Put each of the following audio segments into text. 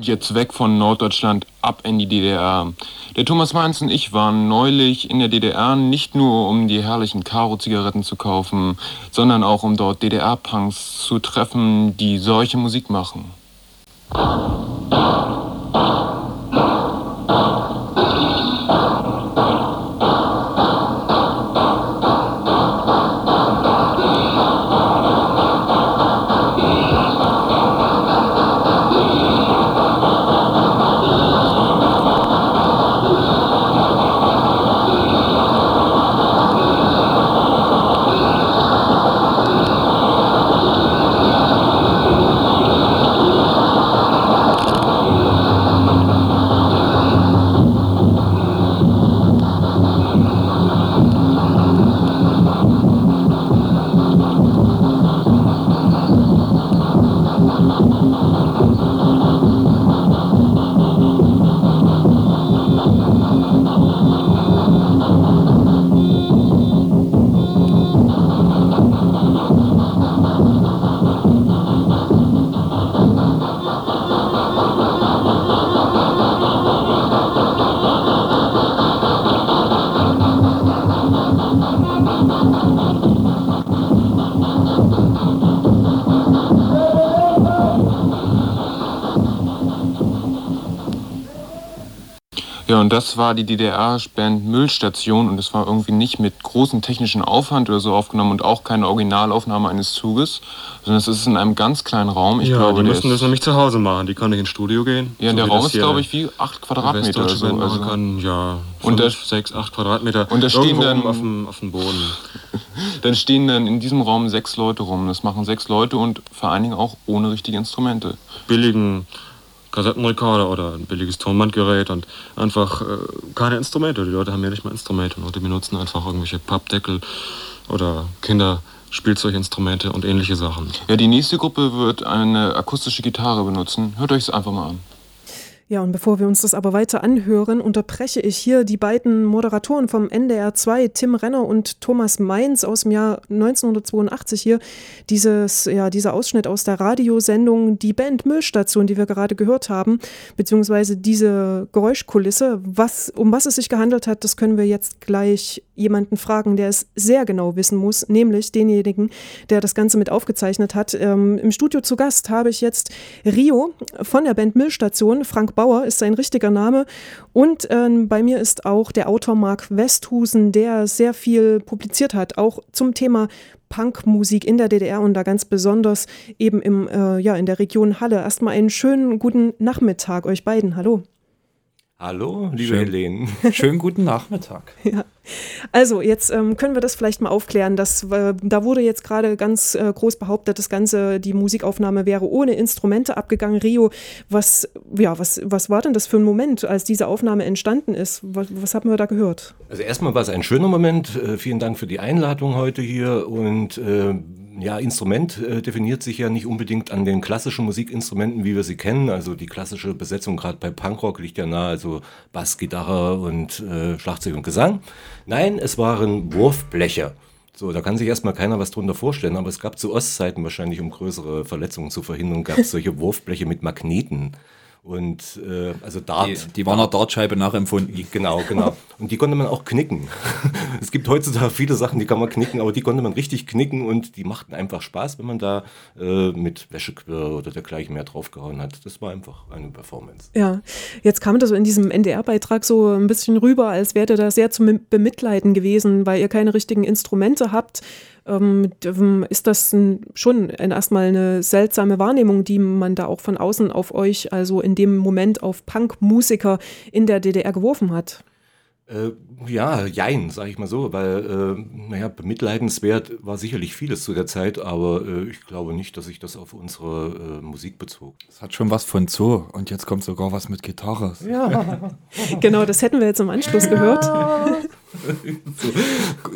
Und jetzt weg von Norddeutschland, ab in die DDR. Der Thomas Mainz und ich waren neulich in der DDR nicht nur um die herrlichen Karo-Zigaretten zu kaufen, sondern auch um dort DDR-Punks zu treffen, die solche Musik machen. Und das war die DDR-Band Müllstation und es war irgendwie nicht mit großem technischen Aufwand oder so aufgenommen und auch keine Originalaufnahme eines Zuges, sondern es ist in einem ganz kleinen Raum. Ich ja, glaube, die müssen das nämlich zu Hause machen. Die kann nicht ins Studio gehen. Ja, so der Raum ist, glaube ich, wie acht Quadratmeter oder so. Also kann, ja, und fünf, sechs, acht Quadratmeter. Und da stehen dann auf dem, auf dem Boden. dann stehen dann in diesem Raum sechs Leute rum. Das machen sechs Leute und vor allen Dingen auch ohne richtige Instrumente. Billigen Kassettenrekorder oder ein billiges Tonbandgerät und einfach äh, keine Instrumente. Die Leute haben ja nicht mal Instrumente und die benutzen einfach irgendwelche Pappdeckel oder Kinderspielzeuginstrumente und ähnliche Sachen. Ja, die nächste Gruppe wird eine akustische Gitarre benutzen. Hört euch es einfach mal an. Ja, und bevor wir uns das aber weiter anhören, unterbreche ich hier die beiden Moderatoren vom NDR 2, Tim Renner und Thomas Mainz aus dem Jahr 1982 hier. Dieses, ja, dieser Ausschnitt aus der Radiosendung Die Band Müllstation, die wir gerade gehört haben, beziehungsweise diese Geräuschkulisse. Was, um was es sich gehandelt hat, das können wir jetzt gleich jemanden fragen, der es sehr genau wissen muss, nämlich denjenigen, der das Ganze mit aufgezeichnet hat. Ähm, Im Studio zu Gast habe ich jetzt Rio von der Band Müllstation, Frank Bauer ist sein richtiger Name. Und ähm, bei mir ist auch der Autor Marc Westhusen, der sehr viel publiziert hat, auch zum Thema Punkmusik in der DDR und da ganz besonders eben im, äh, ja, in der Region Halle. Erstmal einen schönen guten Nachmittag euch beiden. Hallo. Hallo, liebe Schön. Helene. Schönen guten Nachmittag. ja. Also, jetzt ähm, können wir das vielleicht mal aufklären. Dass, äh, da wurde jetzt gerade ganz äh, groß behauptet, das Ganze, die Musikaufnahme wäre ohne Instrumente abgegangen. Rio, was, ja, was, was war denn das für ein Moment, als diese Aufnahme entstanden ist? Was, was haben wir da gehört? Also, erstmal war es ein schöner Moment. Äh, vielen Dank für die Einladung heute hier und äh, ja, Instrument äh, definiert sich ja nicht unbedingt an den klassischen Musikinstrumenten, wie wir sie kennen. Also die klassische Besetzung gerade bei Punkrock liegt ja nahe, also Bass, Gitarre und äh, Schlagzeug und Gesang. Nein, es waren Wurfbleche. So, da kann sich erstmal keiner was drunter vorstellen, aber es gab zu Ostzeiten wahrscheinlich, um größere Verletzungen zu verhindern, gab es solche Wurfbleche mit Magneten. Und äh, also Dart. Die, die war einer Dartscheibe nachempfunden. Genau, genau. Und die konnte man auch knicken. es gibt heutzutage viele Sachen, die kann man knicken, aber die konnte man richtig knicken und die machten einfach Spaß, wenn man da äh, mit Wäschequirl oder dergleichen mehr draufgehauen hat. Das war einfach eine Performance. Ja, jetzt kam das in diesem NDR-Beitrag so ein bisschen rüber, als wäre da sehr zum Bemitleiden gewesen, weil ihr keine richtigen Instrumente habt. Ähm, ist das ein, schon erstmal eine seltsame Wahrnehmung, die man da auch von außen auf euch, also in dem Moment auf Punkmusiker in der DDR geworfen hat? Äh, ja, jein, sag ich mal so, weil, äh, naja, bemitleidenswert war sicherlich vieles zu der Zeit, aber äh, ich glaube nicht, dass sich das auf unsere äh, Musik bezog. Es hat schon was von Zoo und jetzt kommt sogar was mit Gitarre. Ja. genau, das hätten wir jetzt im Anschluss gehört. so,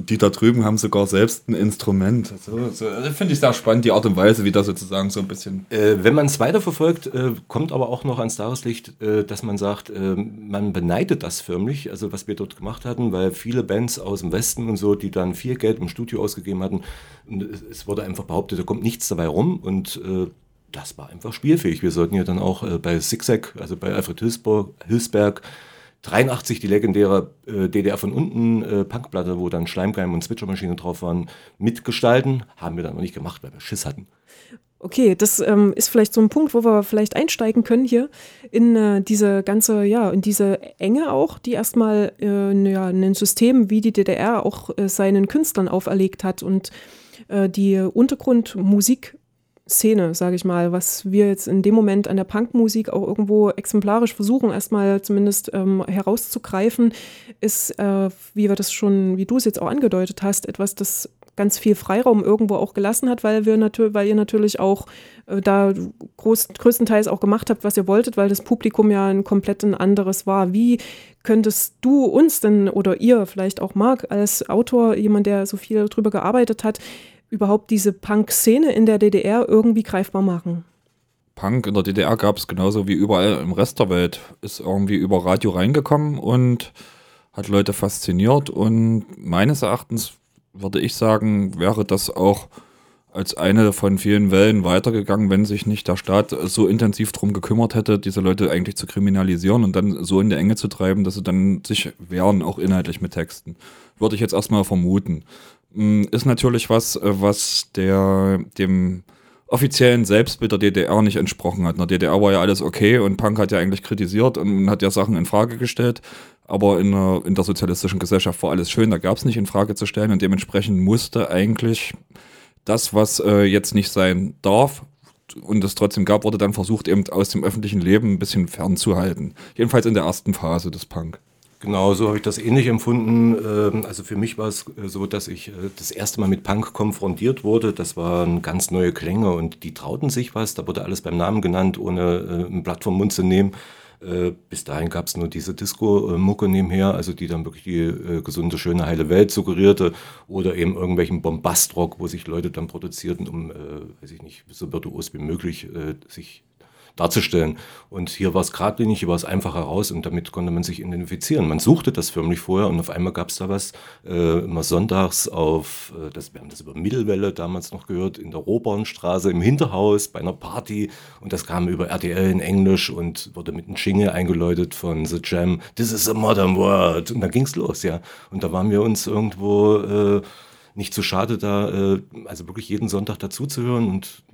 die da drüben haben sogar selbst ein Instrument. So, so, also Finde ich sehr spannend, die Art und Weise, wie das sozusagen so ein bisschen. Äh, wenn man es weiterverfolgt, äh, kommt aber auch noch ans Tageslicht, äh, dass man sagt, äh, man beneidet das förmlich, also was wir dort gemacht hatten, weil viele Bands aus dem Westen und so, die dann viel Geld im Studio ausgegeben hatten, es wurde einfach behauptet, da kommt nichts dabei rum und äh, das war einfach spielfähig. Wir sollten ja dann auch äh, bei Zigzag, also bei Alfred Hilsberg, Hilsberg 83 die legendäre äh, DDR von unten äh, Punkplatte, wo dann Schleimkeim und Switchermaschine drauf waren, mitgestalten. Haben wir dann noch nicht gemacht, weil wir Schiss hatten. Okay, das ähm, ist vielleicht so ein Punkt, wo wir vielleicht einsteigen können hier in äh, diese ganze, ja, in diese Enge auch, die erstmal äh, ja, ein System wie die DDR auch äh, seinen Künstlern auferlegt hat und äh, die Untergrundmusik Szene, sage ich mal, was wir jetzt in dem Moment an der Punkmusik auch irgendwo exemplarisch versuchen, erstmal zumindest ähm, herauszugreifen, ist, äh, wie wir das schon, wie du es jetzt auch angedeutet hast, etwas, das ganz viel Freiraum irgendwo auch gelassen hat, weil wir natürlich, weil ihr natürlich auch äh, da groß, größtenteils auch gemacht habt, was ihr wolltet, weil das Publikum ja ein komplett ein anderes war. Wie könntest du uns denn oder ihr vielleicht auch Marc als Autor, jemand, der so viel darüber gearbeitet hat, überhaupt diese Punk-Szene in der DDR irgendwie greifbar machen? Punk in der DDR gab es genauso wie überall im Rest der Welt. Ist irgendwie über Radio reingekommen und hat Leute fasziniert. Und meines Erachtens würde ich sagen, wäre das auch als eine von vielen Wellen weitergegangen, wenn sich nicht der Staat so intensiv darum gekümmert hätte, diese Leute eigentlich zu kriminalisieren und dann so in die Enge zu treiben, dass sie dann sich wehren, auch inhaltlich mit Texten. Würde ich jetzt erstmal vermuten. Hm, ist natürlich was, äh, was der, dem offiziellen Selbstbild der DDR nicht entsprochen hat. In der DDR war ja alles okay und Punk hat ja eigentlich kritisiert und hat ja Sachen in Frage gestellt. Aber in der, in der sozialistischen Gesellschaft war alles schön, da gab es nicht in Frage zu stellen und dementsprechend musste eigentlich das, was äh, jetzt nicht sein darf und es trotzdem gab, wurde dann versucht, eben aus dem öffentlichen Leben ein bisschen fernzuhalten. Jedenfalls in der ersten Phase des Punk. Genau, so habe ich das ähnlich empfunden. Ähm, also für mich war es äh, so, dass ich äh, das erste Mal mit Punk konfrontiert wurde. Das waren ganz neue Klänge und die trauten sich was. Da wurde alles beim Namen genannt, ohne äh, ein Blatt vom Mund zu nehmen. Bis dahin gab es nur diese Disco-Mucke nebenher, also die dann wirklich die gesunde, schöne, heile Welt suggerierte oder eben irgendwelchen Bombastrock, wo sich Leute dann produzierten, um, weiß ich nicht, so virtuos wie möglich sich darzustellen. Und hier war es geradlinig, hier war es einfach heraus und damit konnte man sich identifizieren. Man suchte das förmlich vorher und auf einmal gab es da was, äh, immer sonntags auf, äh, das, wir haben das über Mittelwelle damals noch gehört, in der Rohbahnstraße im Hinterhaus bei einer Party und das kam über RTL in Englisch und wurde mit einem Jingle eingeläutet von The Jam, This is a modern world und dann ging es los, ja. Und da waren wir uns irgendwo äh, nicht zu schade, da äh, also wirklich jeden Sonntag dazuzuhören und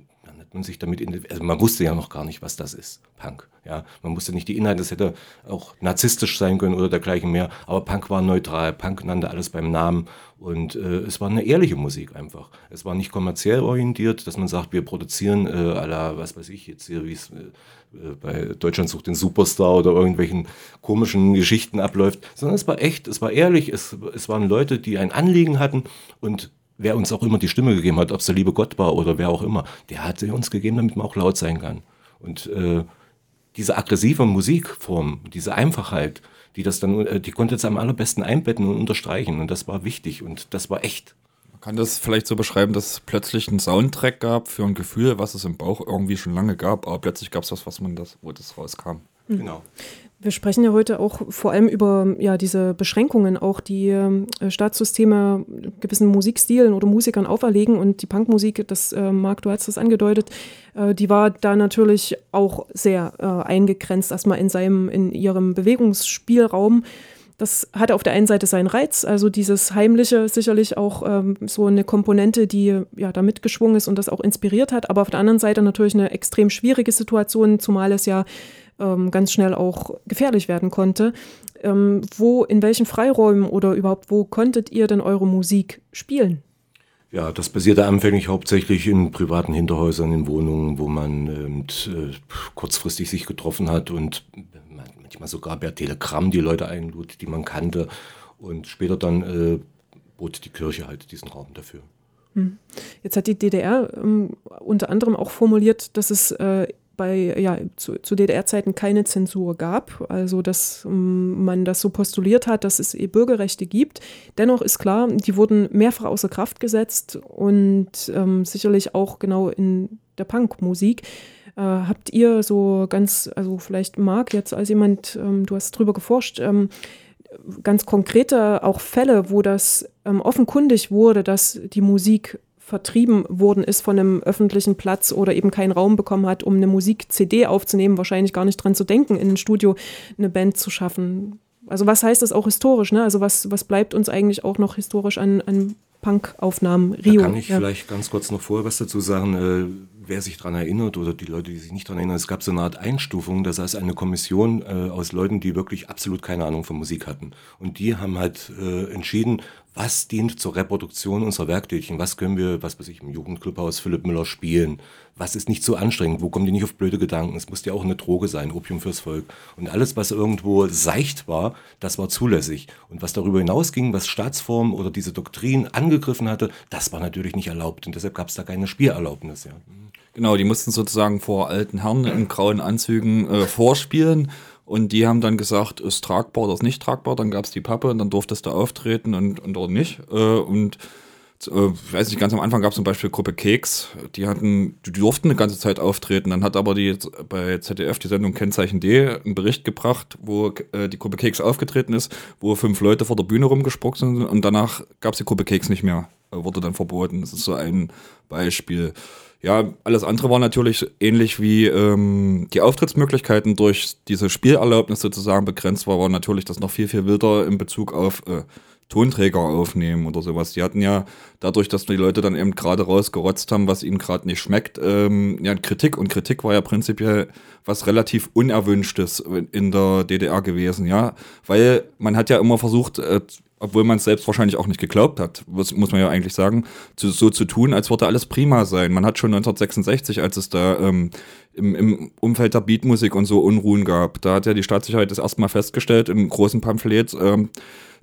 man sich damit, also man wusste ja noch gar nicht, was das ist, Punk. Ja, man wusste nicht die Inhalte, das hätte auch narzisstisch sein können oder dergleichen mehr. Aber Punk war neutral, Punk nannte alles beim Namen und äh, es war eine ehrliche Musik einfach. Es war nicht kommerziell orientiert, dass man sagt, wir produzieren äh, la, was weiß ich jetzt hier, wie es äh, äh, bei Deutschland sucht den Superstar oder irgendwelchen komischen Geschichten abläuft, sondern es war echt, es war ehrlich, es, es waren Leute, die ein Anliegen hatten und wer uns auch immer die Stimme gegeben hat, ob es der liebe Gott war oder wer auch immer, der hat sie uns gegeben, damit man auch laut sein kann. Und äh, diese aggressive Musikform, diese Einfachheit, die das dann, äh, die konnte es am allerbesten einbetten und unterstreichen. Und das war wichtig und das war echt. Man kann das vielleicht so beschreiben, dass es plötzlich einen Soundtrack gab für ein Gefühl, was es im Bauch irgendwie schon lange gab, aber plötzlich gab es was, was man das, wo das rauskam. Genau. Wir sprechen ja heute auch vor allem über ja, diese Beschränkungen, auch die äh, Staatssysteme gewissen Musikstilen oder Musikern auferlegen. Und die Punkmusik, das äh, Marc, du hast das angedeutet, äh, die war da natürlich auch sehr äh, eingegrenzt, erstmal in seinem, in ihrem Bewegungsspielraum. Das hatte auf der einen Seite seinen Reiz, also dieses Heimliche sicherlich auch ähm, so eine Komponente, die ja da mitgeschwungen ist und das auch inspiriert hat, aber auf der anderen Seite natürlich eine extrem schwierige Situation, zumal es ja ähm, ganz schnell auch gefährlich werden konnte. Ähm, wo, in welchen Freiräumen oder überhaupt wo konntet ihr denn eure Musik spielen? Ja, das basierte anfänglich hauptsächlich in privaten Hinterhäusern, in Wohnungen, wo man ähm, äh, kurzfristig sich getroffen hat und manchmal sogar per Telegramm die Leute einlud, die man kannte. Und später dann äh, bot die Kirche halt diesen Raum dafür. Hm. Jetzt hat die DDR ähm, unter anderem auch formuliert, dass es äh, bei, ja, zu, zu DDR-Zeiten keine Zensur gab, also dass um, man das so postuliert hat, dass es eh Bürgerrechte gibt. Dennoch ist klar, die wurden mehrfach außer Kraft gesetzt und ähm, sicherlich auch genau in der Punkmusik. Äh, habt ihr so ganz, also vielleicht Marc jetzt als jemand, ähm, du hast drüber geforscht, ähm, ganz konkrete auch Fälle, wo das ähm, offenkundig wurde, dass die Musik vertrieben worden ist von einem öffentlichen Platz oder eben keinen Raum bekommen hat, um eine Musik-CD aufzunehmen, wahrscheinlich gar nicht dran zu denken, in ein Studio eine Band zu schaffen. Also was heißt das auch historisch? Ne? Also was, was bleibt uns eigentlich auch noch historisch an, an Punk-Aufnahmen? Rio. Da kann ich ja. vielleicht ganz kurz noch vorher was dazu sagen. Äh, wer sich daran erinnert oder die Leute, die sich nicht daran erinnern, es gab so eine Art Einstufung. Das heißt, eine Kommission äh, aus Leuten, die wirklich absolut keine Ahnung von Musik hatten. Und die haben halt äh, entschieden, was dient zur Reproduktion unserer Werktütchen? Was können wir, was weiß ich, im Jugendclubhaus Philipp Müller spielen? Was ist nicht so anstrengend? Wo kommen die nicht auf blöde Gedanken? Es muss ja auch eine Droge sein, Opium fürs Volk. Und alles, was irgendwo seicht war, das war zulässig. Und was darüber hinausging, was Staatsform oder diese Doktrin angegriffen hatte, das war natürlich nicht erlaubt. Und deshalb gab es da keine Spielerlaubnis. Ja. Genau, die mussten sozusagen vor alten Herren in grauen Anzügen äh, vorspielen und die haben dann gesagt, ist tragbar oder ist nicht tragbar. Dann gab es die Pappe und dann durftest du auftreten und, und oder nicht. Äh, und äh, ich weiß nicht, ganz am Anfang gab es zum Beispiel Gruppe Keks, die hatten, die durften eine ganze Zeit auftreten. Dann hat aber die bei ZDF die Sendung Kennzeichen D einen Bericht gebracht, wo äh, die Gruppe Keks aufgetreten ist, wo fünf Leute vor der Bühne rumgesprungen sind und danach gab es die Gruppe Keks nicht mehr. Wurde dann verboten. Das ist so ein Beispiel. Ja, alles andere war natürlich ähnlich wie ähm, die Auftrittsmöglichkeiten durch diese Spielerlaubnis sozusagen begrenzt war, war natürlich das noch viel, viel wilder in Bezug auf äh, Tonträger aufnehmen oder sowas. Die hatten ja dadurch, dass die Leute dann eben gerade rausgerotzt haben, was ihnen gerade nicht schmeckt, ähm, ja, Kritik. Und Kritik war ja prinzipiell was relativ Unerwünschtes in der DDR gewesen, ja. Weil man hat ja immer versucht, äh, obwohl man es selbst wahrscheinlich auch nicht geglaubt hat, muss, muss man ja eigentlich sagen, zu, so zu tun, als würde alles prima sein. Man hat schon 1966, als es da ähm, im, im Umfeld der Beatmusik und so Unruhen gab, da hat ja die Staatssicherheit das erstmal festgestellt im großen Pamphlet, ähm,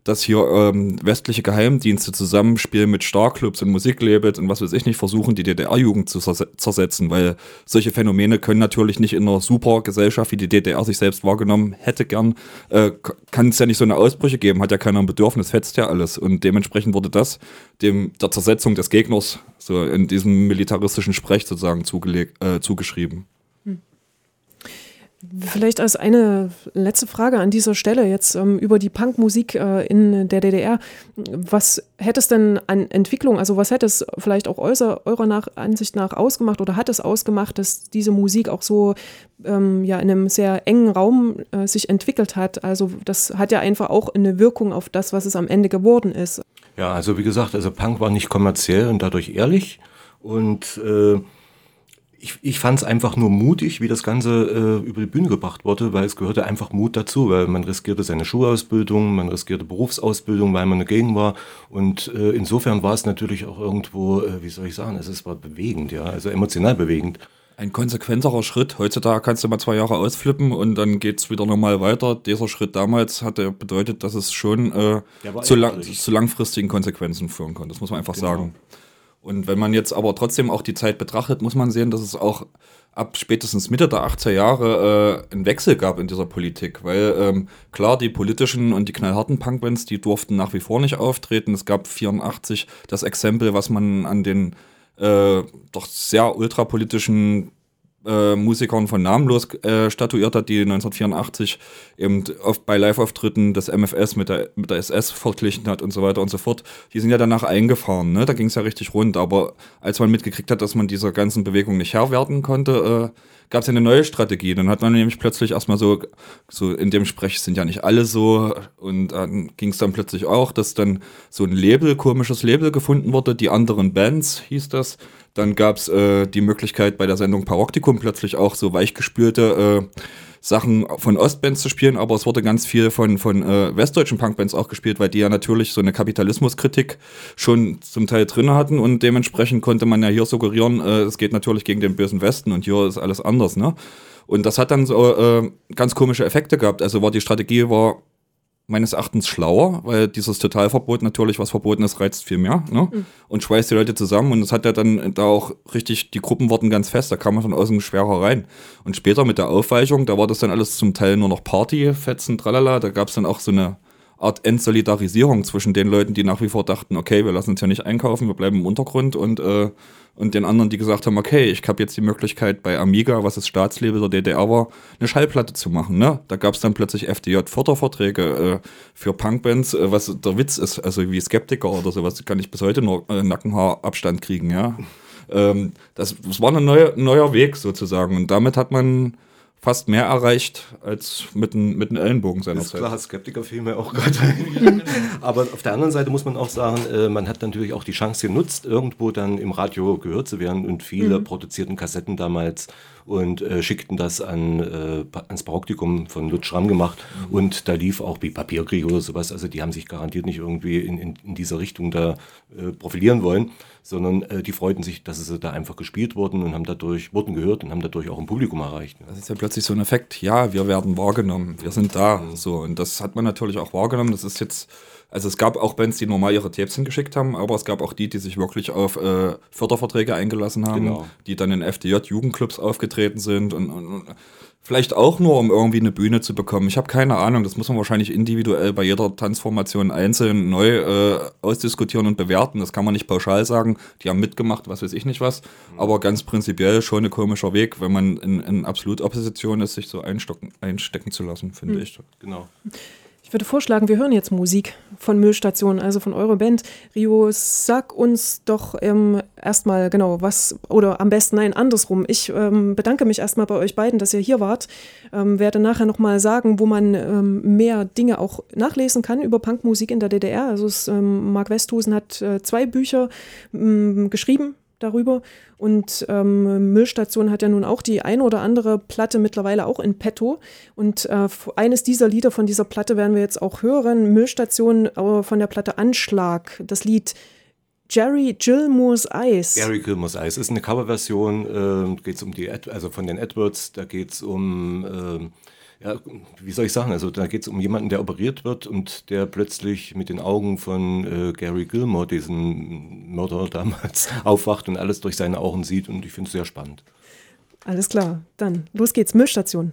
dass hier ähm, westliche Geheimdienste zusammenspielen mit Starclubs und Musiklabels und was weiß ich nicht, versuchen, die DDR-Jugend zu zersetzen, weil solche Phänomene können natürlich nicht in einer super Gesellschaft, wie die DDR sich selbst wahrgenommen hätte gern, äh, kann es ja nicht so eine Ausbrüche geben, hat ja keiner ein Bedürfnis, fetzt ja alles. Und dementsprechend wurde das dem der Zersetzung des Gegners so in diesem militaristischen Sprech sozusagen äh, zugeschrieben. Vielleicht als eine letzte Frage an dieser Stelle jetzt ähm, über die Punkmusik äh, in der DDR. Was hätte es denn an Entwicklung, also was hätte es vielleicht auch eurer, eurer nach, Ansicht nach ausgemacht oder hat es ausgemacht, dass diese Musik auch so ähm, ja, in einem sehr engen Raum äh, sich entwickelt hat? Also das hat ja einfach auch eine Wirkung auf das, was es am Ende geworden ist. Ja, also wie gesagt, also Punk war nicht kommerziell und dadurch ehrlich und äh ich, ich fand es einfach nur mutig, wie das Ganze äh, über die Bühne gebracht wurde, weil es gehörte einfach Mut dazu, weil man riskierte seine Schulausbildung, man riskierte Berufsausbildung, weil man dagegen war. Und äh, insofern war es natürlich auch irgendwo, äh, wie soll ich sagen, es war bewegend, ja, also emotional bewegend. Ein konsequenterer Schritt. Heutzutage kannst du mal zwei Jahre ausflippen und dann geht es wieder normal weiter. Dieser Schritt damals hatte bedeutet, dass es schon äh, zu, lang, zu, langfristigen Konsequenzen führen kann. Das muss man einfach genau. sagen. Und wenn man jetzt aber trotzdem auch die Zeit betrachtet, muss man sehen, dass es auch ab spätestens Mitte der 80er Jahre äh, einen Wechsel gab in dieser Politik. Weil ähm, klar, die politischen und die knallharten Punkbands, die durften nach wie vor nicht auftreten. Es gab 84 das Exempel, was man an den äh, doch sehr ultrapolitischen äh, Musikern von Namenlos äh, statuiert hat, die 1984 eben oft bei Live-Auftritten des MFS mit der, mit der SS verglichen hat und so weiter und so fort. Die sind ja danach eingefahren, ne? da ging es ja richtig rund. Aber als man mitgekriegt hat, dass man dieser ganzen Bewegung nicht Herr werden konnte, äh, gab es ja eine neue Strategie. Dann hat man nämlich plötzlich erstmal so, so in dem Sprech sind ja nicht alle so. Und dann ging es dann plötzlich auch, dass dann so ein Label, komisches Label gefunden wurde, die anderen Bands hieß das. Dann gab es äh, die Möglichkeit bei der Sendung Paroktikum plötzlich auch so weichgespülte äh, Sachen von Ostbands zu spielen, aber es wurde ganz viel von, von äh, westdeutschen Punkbands auch gespielt, weil die ja natürlich so eine Kapitalismuskritik schon zum Teil drin hatten und dementsprechend konnte man ja hier suggerieren, äh, es geht natürlich gegen den bösen Westen und hier ist alles anders, ne? Und das hat dann so äh, ganz komische Effekte gehabt. Also war die Strategie war meines Erachtens schlauer, weil dieses Totalverbot natürlich, was verboten ist, reizt viel mehr ne? Mhm. und schweißt die Leute zusammen. Und es hat ja dann da auch richtig, die Gruppen wurden ganz fest, da kam man von außen schwerer rein. Und später mit der Aufweichung, da war das dann alles zum Teil nur noch Party, Fetzen, tralala, da gab es dann auch so eine Art Entsolidarisierung zwischen den Leuten, die nach wie vor dachten, okay, wir lassen uns ja nicht einkaufen, wir bleiben im Untergrund und, äh, und den anderen, die gesagt haben, okay, ich habe jetzt die Möglichkeit bei Amiga, was das Staatslabel der DDR war, eine Schallplatte zu machen. Ne? Da gab es dann plötzlich FDJ-Förderverträge äh, für Punkbands, äh, was der Witz ist, also wie Skeptiker oder sowas, kann ich bis heute nur äh, Nackenhaarabstand kriegen, ja. ähm, das, das war ein neuer, neuer Weg sozusagen und damit hat man fast mehr erreicht als mit einem mit Ellenbogen seiner Ist klar, Skeptiker fiel mir auch gerade ein. Aber auf der anderen Seite muss man auch sagen, äh, man hat natürlich auch die Chance genutzt, irgendwo dann im Radio gehört zu werden und viele mhm. produzierten Kassetten damals und äh, schickten das an, äh, ans Paroptikum von Lutz Schramm gemacht mhm. und da lief auch wie Papierkrieg oder sowas, also die haben sich garantiert nicht irgendwie in, in, in dieser Richtung da äh, profilieren wollen, sondern äh, die freuten sich, dass sie da einfach gespielt wurden und haben dadurch, wurden gehört und haben dadurch auch ein Publikum erreicht. Das ist ja plötzlich so ein Effekt, ja, wir werden wahrgenommen, wir sind da, mhm. so und das hat man natürlich auch wahrgenommen, das ist jetzt also es gab auch Bands, die normal ihre Tapes hingeschickt haben, aber es gab auch die, die sich wirklich auf äh, Förderverträge eingelassen haben, genau. die dann in FDJ-Jugendclubs aufgetreten sind und, und, und, vielleicht auch nur, um irgendwie eine Bühne zu bekommen. Ich habe keine Ahnung, das muss man wahrscheinlich individuell bei jeder Transformation einzeln neu äh, ausdiskutieren und bewerten. Das kann man nicht pauschal sagen, die haben mitgemacht, was weiß ich nicht was, mhm. aber ganz prinzipiell schon ein komischer Weg, wenn man in, in absolut Opposition ist, sich so einstecken zu lassen, finde mhm. ich. Genau. Ich würde vorschlagen, wir hören jetzt Musik von Müllstation, also von eurer Band. Rio, sag uns doch ähm, erstmal genau was, oder am besten nein, andersrum. Ich ähm, bedanke mich erstmal bei euch beiden, dass ihr hier wart. Ähm, werde nachher nochmal sagen, wo man ähm, mehr Dinge auch nachlesen kann über Punkmusik in der DDR. Also es, ähm, Marc Westhusen hat äh, zwei Bücher ähm, geschrieben darüber. Und ähm, Müllstation hat ja nun auch die ein oder andere Platte mittlerweile auch in petto. Und äh, eines dieser Lieder von dieser Platte werden wir jetzt auch hören. Müllstation äh, von der Platte Anschlag, das Lied Jerry Gilmore's Eyes. Jerry Gilmore's Eyes ist eine Coverversion, äh, geht es um die, Ed also von den Edwards, da geht es um äh, ja, wie soll ich sagen, also da geht es um jemanden, der operiert wird und der plötzlich mit den Augen von äh, Gary Gilmore, diesen Mörder damals, aufwacht und alles durch seine Augen sieht und ich finde es sehr spannend. Alles klar, dann los geht's, Müllstation.